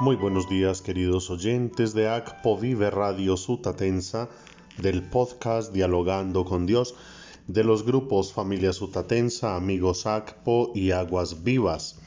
Muy buenos días queridos oyentes de ACPO Vive Radio Sutatensa, del podcast Dialogando con Dios, de los grupos Familia Sutatensa, Amigos ACPO y Aguas Vivas.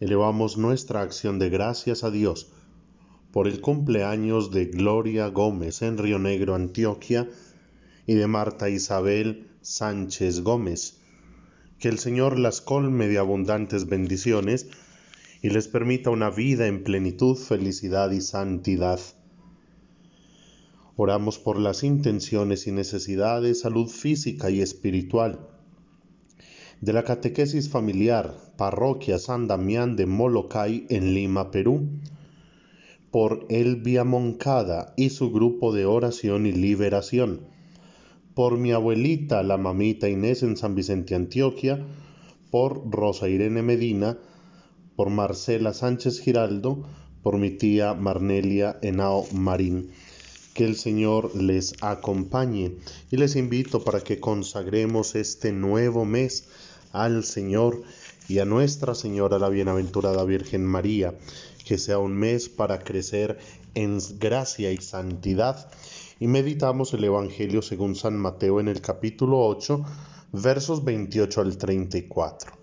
Elevamos nuestra acción de gracias a Dios por el cumpleaños de Gloria Gómez en Río Negro, Antioquia, y de Marta Isabel Sánchez Gómez. Que el Señor las colme de abundantes bendiciones y les permita una vida en plenitud, felicidad y santidad. Oramos por las intenciones y necesidades, salud física y espiritual de la catequesis familiar, parroquia San Damián de Molokai en Lima, Perú, por Elvia Moncada y su grupo de oración y liberación, por mi abuelita, la mamita Inés en San Vicente, Antioquia, por Rosa Irene Medina, por Marcela Sánchez Giraldo, por mi tía Marnelia Henao Marín. Que el Señor les acompañe y les invito para que consagremos este nuevo mes al Señor y a Nuestra Señora la Bienaventurada Virgen María, que sea un mes para crecer en gracia y santidad. Y meditamos el Evangelio según San Mateo en el capítulo 8, versos 28 al 34.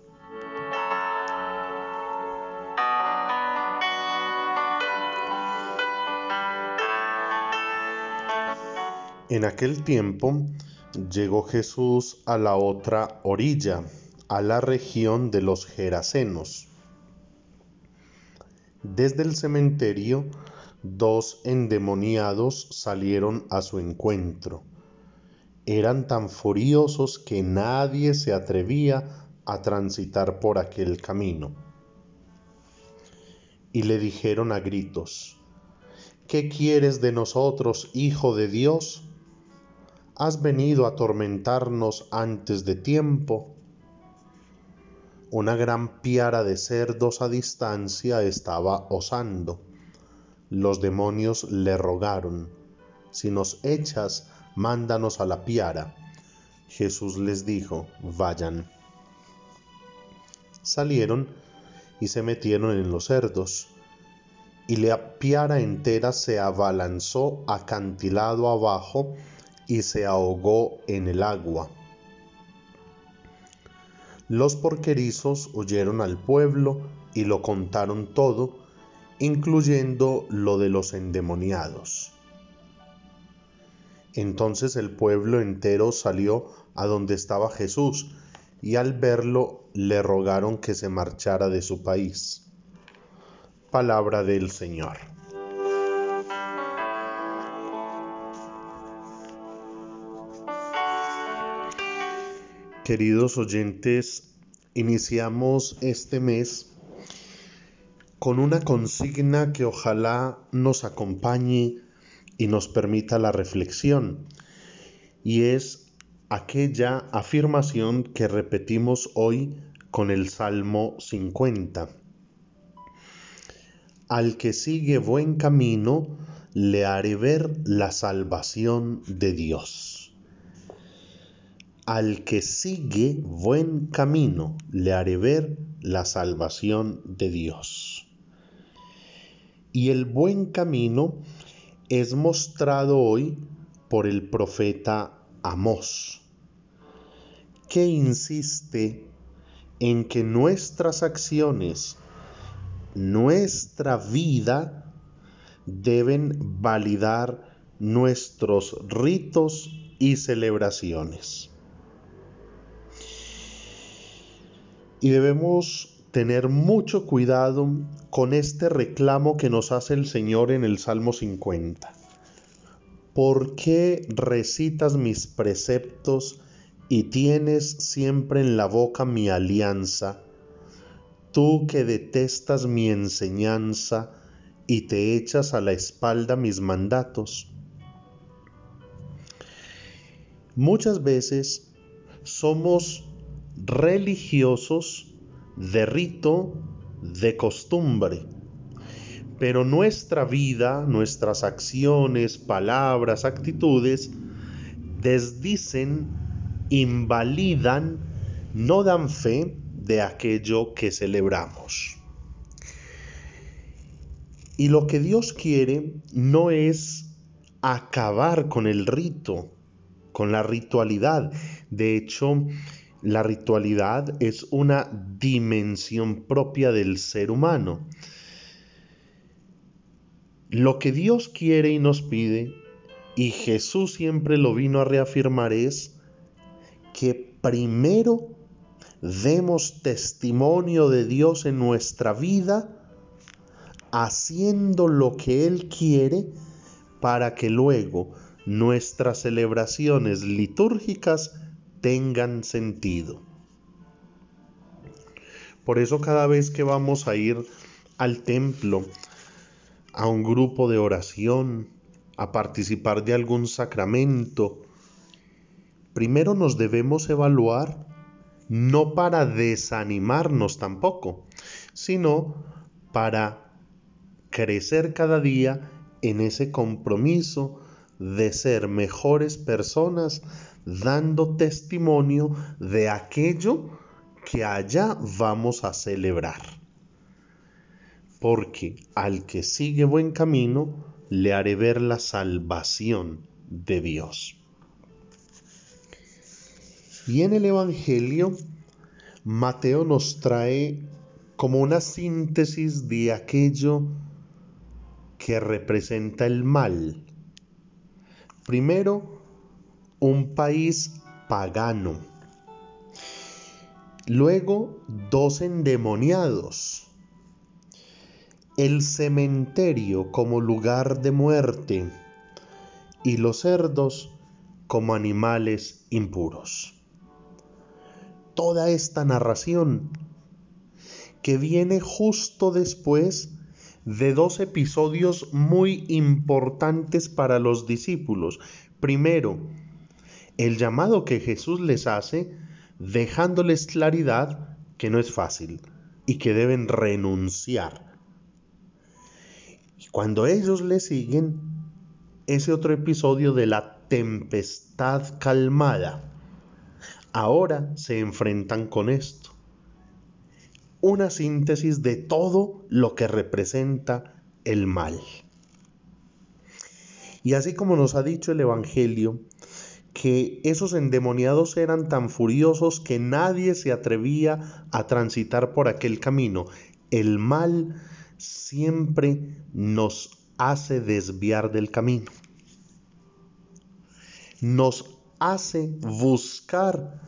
En aquel tiempo llegó Jesús a la otra orilla, a la región de los Gerasenos. Desde el cementerio, dos endemoniados salieron a su encuentro. Eran tan furiosos que nadie se atrevía a transitar por aquel camino. Y le dijeron a gritos, ¿Qué quieres de nosotros, Hijo de Dios? Has venido a atormentarnos antes de tiempo. Una gran piara de cerdos a distancia estaba osando. Los demonios le rogaron, si nos echas, mándanos a la piara. Jesús les dijo, vayan. Salieron y se metieron en los cerdos, y la piara entera se abalanzó acantilado abajo y se ahogó en el agua. Los porquerizos huyeron al pueblo y lo contaron todo, incluyendo lo de los endemoniados. Entonces el pueblo entero salió a donde estaba Jesús, y al verlo le rogaron que se marchara de su país. Palabra del Señor. Queridos oyentes, iniciamos este mes con una consigna que ojalá nos acompañe y nos permita la reflexión, y es aquella afirmación que repetimos hoy con el Salmo 50. Al que sigue buen camino, le haré ver la salvación de Dios. Al que sigue buen camino, le haré ver la salvación de Dios. Y el buen camino es mostrado hoy por el profeta Amós, que insiste en que nuestras acciones, nuestra vida, deben validar nuestros ritos y celebraciones. Y debemos tener mucho cuidado con este reclamo que nos hace el Señor en el Salmo 50. ¿Por qué recitas mis preceptos y tienes siempre en la boca mi alianza? Tú que detestas mi enseñanza y te echas a la espalda mis mandatos. Muchas veces somos religiosos de rito, de costumbre. Pero nuestra vida, nuestras acciones, palabras, actitudes, desdicen, invalidan, no dan fe de aquello que celebramos. Y lo que Dios quiere no es acabar con el rito, con la ritualidad. De hecho, la ritualidad es una dimensión propia del ser humano. Lo que Dios quiere y nos pide, y Jesús siempre lo vino a reafirmar, es que primero demos testimonio de Dios en nuestra vida, haciendo lo que Él quiere, para que luego nuestras celebraciones litúrgicas tengan sentido. Por eso cada vez que vamos a ir al templo, a un grupo de oración, a participar de algún sacramento, primero nos debemos evaluar no para desanimarnos tampoco, sino para crecer cada día en ese compromiso de ser mejores personas dando testimonio de aquello que allá vamos a celebrar. Porque al que sigue buen camino, le haré ver la salvación de Dios. Y en el Evangelio, Mateo nos trae como una síntesis de aquello que representa el mal. Primero, un país pagano. Luego, dos endemoniados. El cementerio como lugar de muerte y los cerdos como animales impuros. Toda esta narración que viene justo después de dos episodios muy importantes para los discípulos. Primero, el llamado que Jesús les hace, dejándoles claridad que no es fácil y que deben renunciar. Y cuando ellos le siguen, ese otro episodio de la tempestad calmada, ahora se enfrentan con esto. Una síntesis de todo lo que representa el mal. Y así como nos ha dicho el Evangelio, que esos endemoniados eran tan furiosos que nadie se atrevía a transitar por aquel camino. El mal siempre nos hace desviar del camino. Nos hace buscar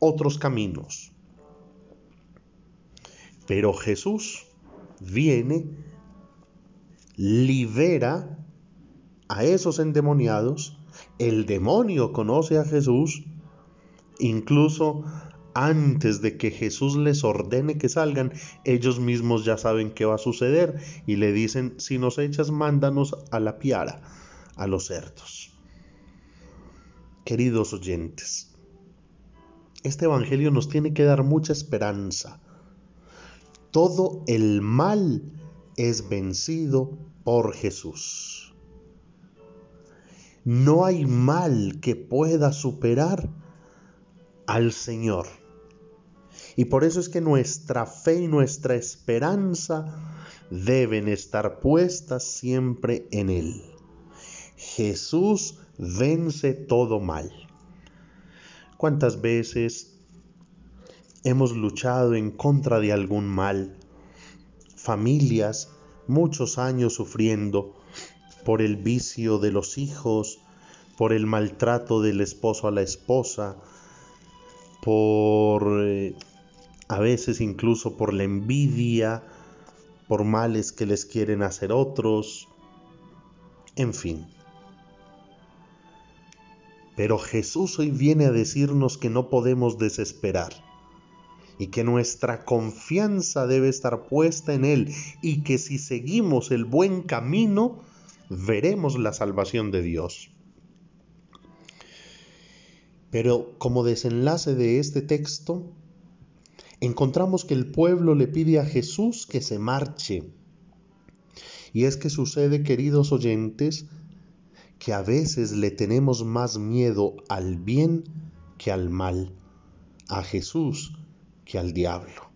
otros caminos. Pero Jesús viene, libera a esos endemoniados el demonio conoce a Jesús, incluso antes de que Jesús les ordene que salgan, ellos mismos ya saben qué va a suceder y le dicen, si nos echas, mándanos a la piara, a los cerdos. Queridos oyentes, este Evangelio nos tiene que dar mucha esperanza. Todo el mal es vencido por Jesús. No hay mal que pueda superar al Señor. Y por eso es que nuestra fe y nuestra esperanza deben estar puestas siempre en Él. Jesús vence todo mal. ¿Cuántas veces hemos luchado en contra de algún mal? Familias, muchos años sufriendo por el vicio de los hijos, por el maltrato del esposo a la esposa, por eh, a veces incluso por la envidia, por males que les quieren hacer otros, en fin. Pero Jesús hoy viene a decirnos que no podemos desesperar y que nuestra confianza debe estar puesta en Él y que si seguimos el buen camino, veremos la salvación de Dios. Pero como desenlace de este texto, encontramos que el pueblo le pide a Jesús que se marche. Y es que sucede, queridos oyentes, que a veces le tenemos más miedo al bien que al mal, a Jesús que al diablo.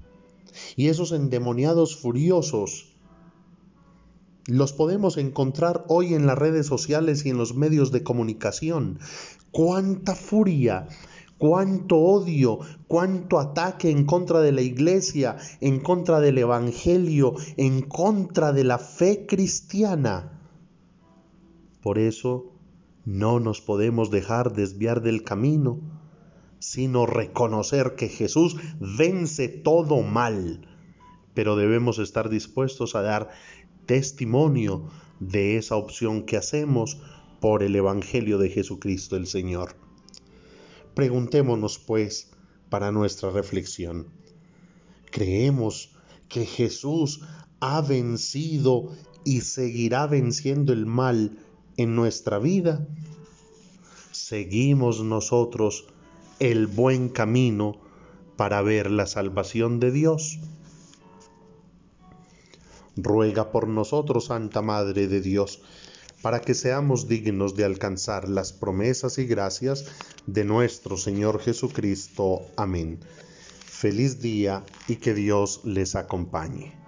Y esos endemoniados furiosos Los podemos encontrar hoy en las redes sociales y en los medios de comunicación. Cuánta furia, cuánto odio, cuánto ataque en contra de la iglesia, en contra del Evangelio, en contra de la fe cristiana. Por eso no nos podemos dejar desviar del camino, sino reconocer que Jesús vence todo mal, pero debemos estar dispuestos a dar testimonio de esa opción que hacemos por el Evangelio de Jesucristo el Señor. Preguntémonos, pues, para nuestra reflexión, ¿creemos que Jesús ha vencido y seguirá venciendo el mal en nuestra vida? ¿Seguimos nosotros el buen camino para ver la salvación de Dios? Ruega por nosotros, Santa Madre de Dios, para que seamos dignos de alcanzar las promesas y gracias de nuestro Señor Jesucristo. Amén. Feliz día y que Dios les acompañe.